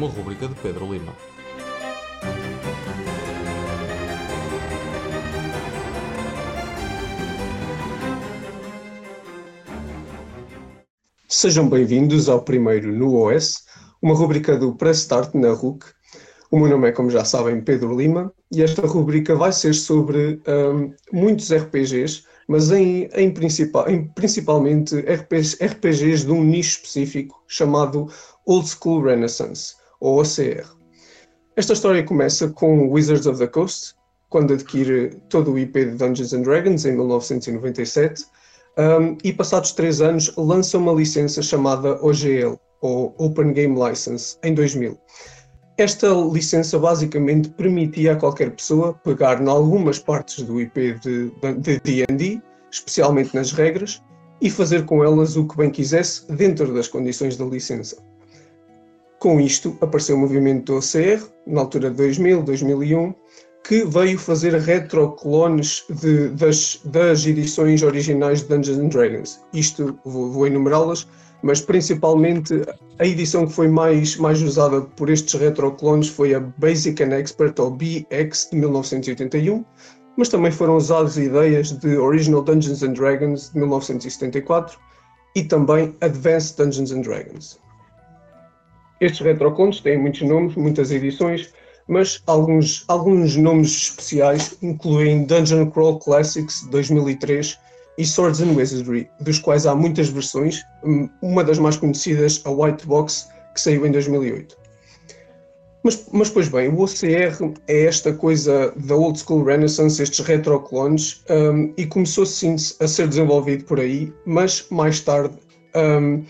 uma rúbrica de Pedro Lima. Sejam bem-vindos ao primeiro no OS, uma rubrica do Press Start na RUC. O meu nome é, como já sabem, Pedro Lima e esta rubrica vai ser sobre um, muitos RPGs, mas em, em, principal, em principalmente RPGs, RPGs de um nicho específico chamado Old School Renaissance, ou OCR. Esta história começa com Wizards of the Coast, quando adquire todo o IP de Dungeons and Dragons em 1997 um, e passados três anos lança uma licença chamada OGL, ou Open Game License, em 2000. Esta licença basicamente permitia a qualquer pessoa pegar em algumas partes do IP de D&D, especialmente nas regras, e fazer com elas o que bem quisesse dentro das condições da licença. Com isto, apareceu o movimento do OCR, na altura de 2000, 2001, que veio fazer retroclones de, das, das edições originais de Dungeons and Dragons. Isto, vou, vou enumerá-las, mas principalmente a edição que foi mais, mais usada por estes retroclones foi a Basic and Expert, ou BX, de 1981, mas também foram usadas ideias de Original Dungeons and Dragons, de 1974, e também Advanced Dungeons and Dragons. Estes retroclones têm muitos nomes, muitas edições, mas alguns, alguns nomes especiais incluem Dungeon Crawl Classics 2003 e Swords and Wizardry, dos quais há muitas versões, uma das mais conhecidas, a White Box, que saiu em 2008. Mas, mas pois bem, o OCR é esta coisa da Old School Renaissance, estes retroclones, um, e começou sim a ser desenvolvido por aí, mas mais tarde um,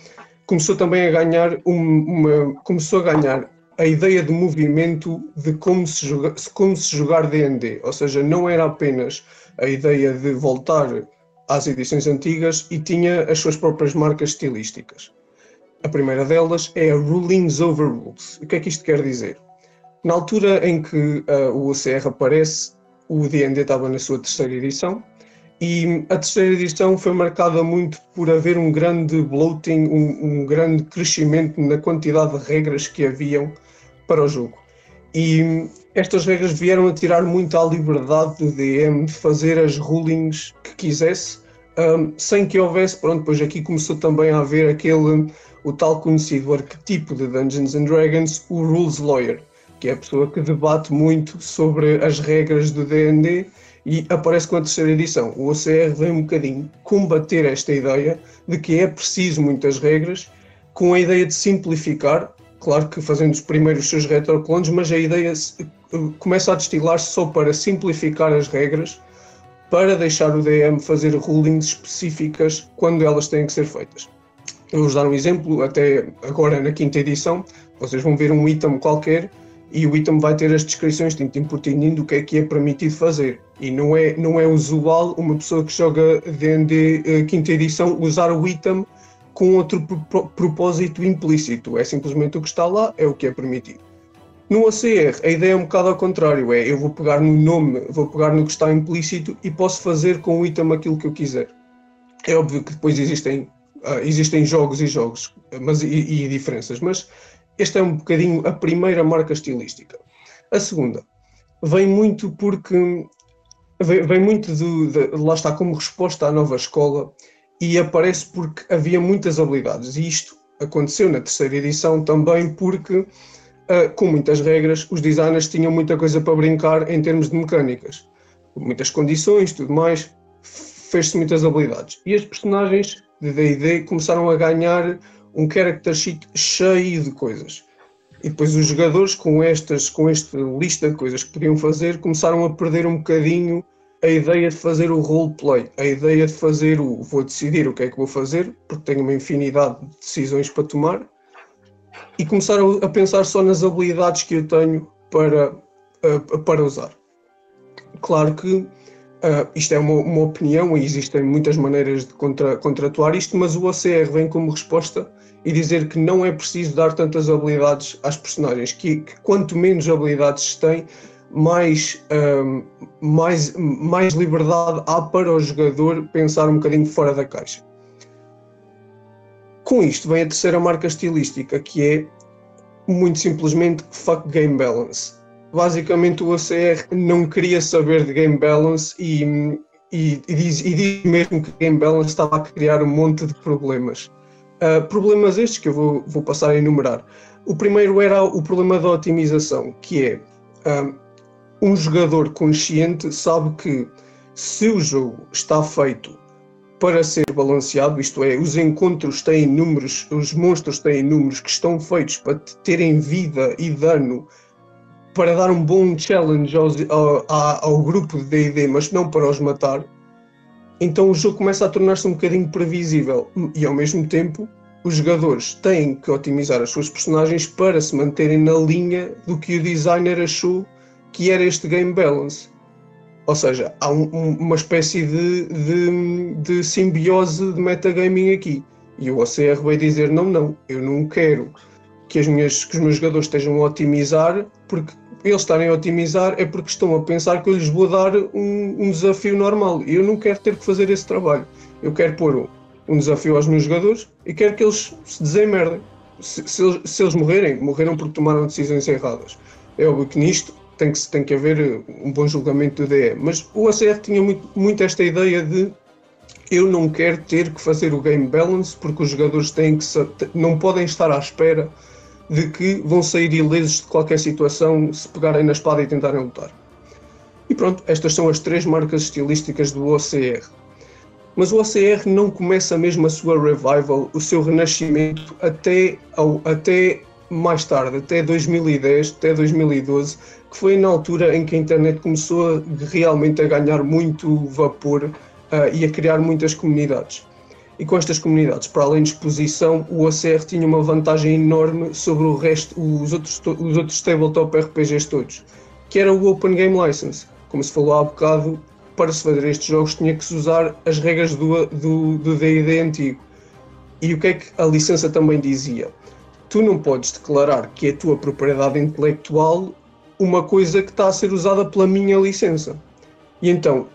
começou também a ganhar uma, começou a ganhar a ideia de movimento de como se, como se jogar D&D, ou seja, não era apenas a ideia de voltar às edições antigas e tinha as suas próprias marcas estilísticas. A primeira delas é a Rulings Over Rules. O que é que isto quer dizer? Na altura em que uh, o OCR aparece, o D&D estava na sua terceira edição e a terceira edição foi marcada muito por haver um grande bloating, um, um grande crescimento na quantidade de regras que haviam para o jogo. E estas regras vieram a tirar muito à liberdade do DM de fazer as rulings que quisesse, um, sem que houvesse, pronto, pois aqui começou também a haver aquele, o tal conhecido arquetipo de Dungeons and Dragons, o Rules Lawyer, que é a pessoa que debate muito sobre as regras do D&D e aparece com a terceira edição. O OCR vem um bocadinho combater esta ideia de que é preciso muitas regras, com a ideia de simplificar, claro que fazendo os primeiros seus retroclones, mas a ideia começa a destilar-se só para simplificar as regras, para deixar o DM fazer rulings específicas quando elas têm que ser feitas. Eu vou dar um exemplo, até agora na quinta edição, vocês vão ver um item qualquer e o item vai ter as descrições tintim por tintim do que é que é permitido fazer. E não é, não é usual uma pessoa que joga D&D uh, quinta edição usar o item com outro propósito implícito. É simplesmente o que está lá, é o que é permitido. No OCR, a ideia é um bocado ao contrário, é eu vou pegar no nome, vou pegar no que está implícito e posso fazer com o item aquilo que eu quiser. É óbvio que depois existem, uh, existem jogos e jogos mas, e, e diferenças, mas esta é um bocadinho a primeira marca estilística. A segunda vem muito porque vem, vem muito do, de, lá está como resposta à nova escola e aparece porque havia muitas habilidades. E isto aconteceu na terceira edição também porque, uh, com muitas regras, os designers tinham muita coisa para brincar em termos de mecânicas. Muitas condições, tudo mais, fez-se muitas habilidades. E as personagens de D&D começaram a ganhar um character sheet cheio de coisas. E depois os jogadores, com, estas, com esta lista de coisas que podiam fazer, começaram a perder um bocadinho a ideia de fazer o roleplay, a ideia de fazer o vou decidir o que é que vou fazer, porque tenho uma infinidade de decisões para tomar, e começaram a pensar só nas habilidades que eu tenho para, para usar. Claro que uh, isto é uma, uma, opinião e existem muitas maneiras de contra, contratuar isto, mas o OCR vem como resposta e dizer que não é preciso dar tantas habilidades às personagens, que, que quanto menos habilidades se tem, mais, um, mais, mais liberdade há para o jogador pensar um bocadinho fora da caixa. Com isto vem a terceira marca estilística, que é muito simplesmente fuck game balance. Basicamente o OCR não queria saber de game balance e, e, e, diz, e diz mesmo que game balance estava a criar um monte de problemas. Uh, problemas estes que eu vou, vou, passar a enumerar. O primeiro era o problema da otimização, que é uh, um jogador consciente sabe que se o jogo está feito para ser balanceado, isto é, os encontros têm números, os monstros têm números que estão feitos para terem vida e dano para dar um bom challenge ao, ao, grupo de D&D, mas não para os matar, então o jogo começa a tornar-se um bocadinho previsível e ao mesmo tempo os jogadores têm que otimizar as suas personagens para se manterem na linha do que o designer achou que era este game balance. Ou seja, há um, uma espécie de, de, de, simbiose de metagaming aqui. E o OCR vai dizer: não, não, eu não quero que, as minhas, que os meus jogadores estejam a otimizar, porque eles estarem a otimizar é porque estão a pensar que eu lhes vou dar um, um desafio normal. E eu não quero ter que fazer esse trabalho. Eu quero pôr um, um desafio aos meus jogadores e quero que eles se desemerdem. Se, se, se eles morrerem, morreram porque tomaram decisões erradas. É óbvio que nisto tem que, tem que haver eh, um bom julgamento do DE. Mas o ACR tinha muito, muito esta ideia de eu não quero ter que fazer o game balance porque os jogadores têm que não podem estar à espera de que vão sair ilesos de qualquer situação se pegarem na espada e tentarem lutar. E pronto, estas são as três marcas estilísticas do OCR. Mas o OCR não começa mesmo a sua revival, o seu renascimento, até, ao, até mais tarde, até 2010, até 2012, que foi na altura em que a internet começou realmente a ganhar muito vapor uh, e a criar muitas comunidades. E com estas comunidades, para além de exposição, o OCR tinha uma vantagem enorme sobre o resto, os outros, os outros tabletop RPGs todos, que era o Open Game License. Como se falou há bocado, para se fazer estes jogos tinha que se usar as regras do D&D antigo. E o que é que a licença também dizia? Tu não podes declarar que é a tua propriedade intelectual uma coisa que está a ser usada pela minha licença. E então,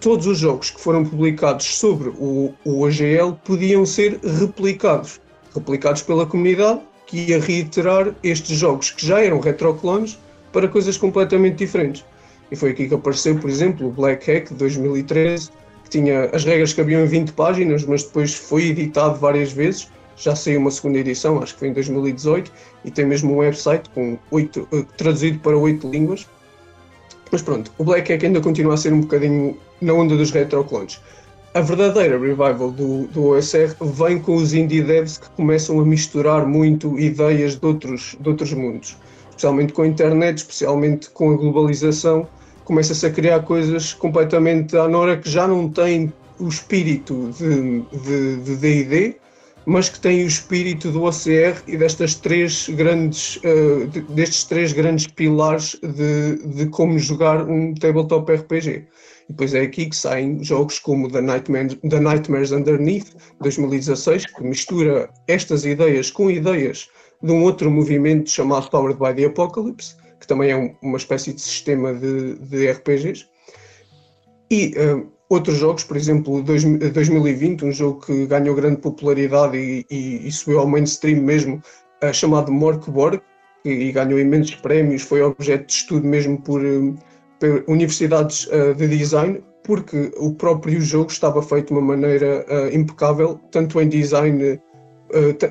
todos os jogos que foram publicados sobre o, o OGL podiam ser replicados. Replicados pela comunidade, que ia reiterar estes jogos que já eram retroclones para coisas completamente diferentes. E foi aqui que apareceu, por exemplo, o Black Hack de 2013, que tinha as regras que haviam em 20 páginas, mas depois foi editado várias vezes já saiu uma segunda edição, acho que foi em 2018, e tem mesmo um website com oito, uh, traduzido para oito línguas. Mas pronto, o Black Hack ainda continua a ser um bocadinho na onda dos retroclones. A verdadeira revival do, do OSR vem com os indie devs que começam a misturar muito ideias de outros, de outros mundos, especialmente com a internet, especialmente com a globalização. Começa-se a criar coisas completamente à Nora que já não têm o espírito de D&D, mas que tem o espírito do OCR e destas três grandes, uh, destes três grandes pilares de, de como jogar um tabletop RPG. E depois é aqui que saem jogos como The, Nightmare, The Nightmares Underneath, 2016, que mistura estas ideias com ideias de um outro movimento chamado Powered by the Apocalypse, que também é um, uma espécie de sistema de, de RPGs. E uh, outros jogos, por exemplo, 2020, um jogo que ganhou grande popularidade e, e, e subiu ao mainstream mesmo, uh, chamado Morkborg, e, e, ganhou imensos prémios, foi objeto de estudo mesmo por, um, por universidades uh, de design, porque o próprio jogo estava feito de uma maneira uh, impecável, tanto em design,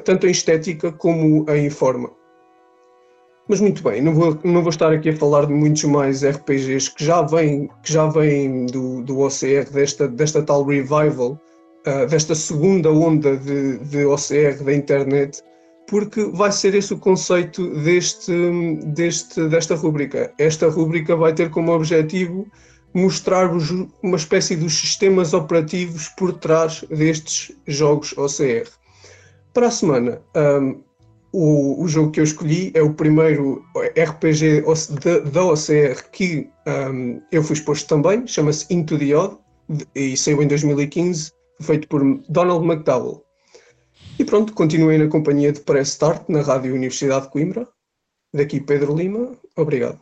tanto em estética como em forma. Mas muito bem, não vou, não vou estar aqui a falar de muitos mais RPGs que já vêm, que já vêm do, do OCR, desta, desta tal revival, uh, desta segunda onda de, de OCR da internet, porque vai ser esse o conceito deste, deste, desta rubrica. Esta rubrica vai ter como objetivo mostrar-vos uma espécie dos sistemas operativos por trás destes jogos OCR. Para a semana, um, o, o jogo que eu escolhi é o primeiro RPG da OCR que um, eu fui exposto também, chama-se Into the Odd e saiu em 2015, feito por Donald McDowell. E pronto, continuei na companhia de Press Start na Rádio Universidade de Coimbra. Daqui Pedro Lima, obrigado.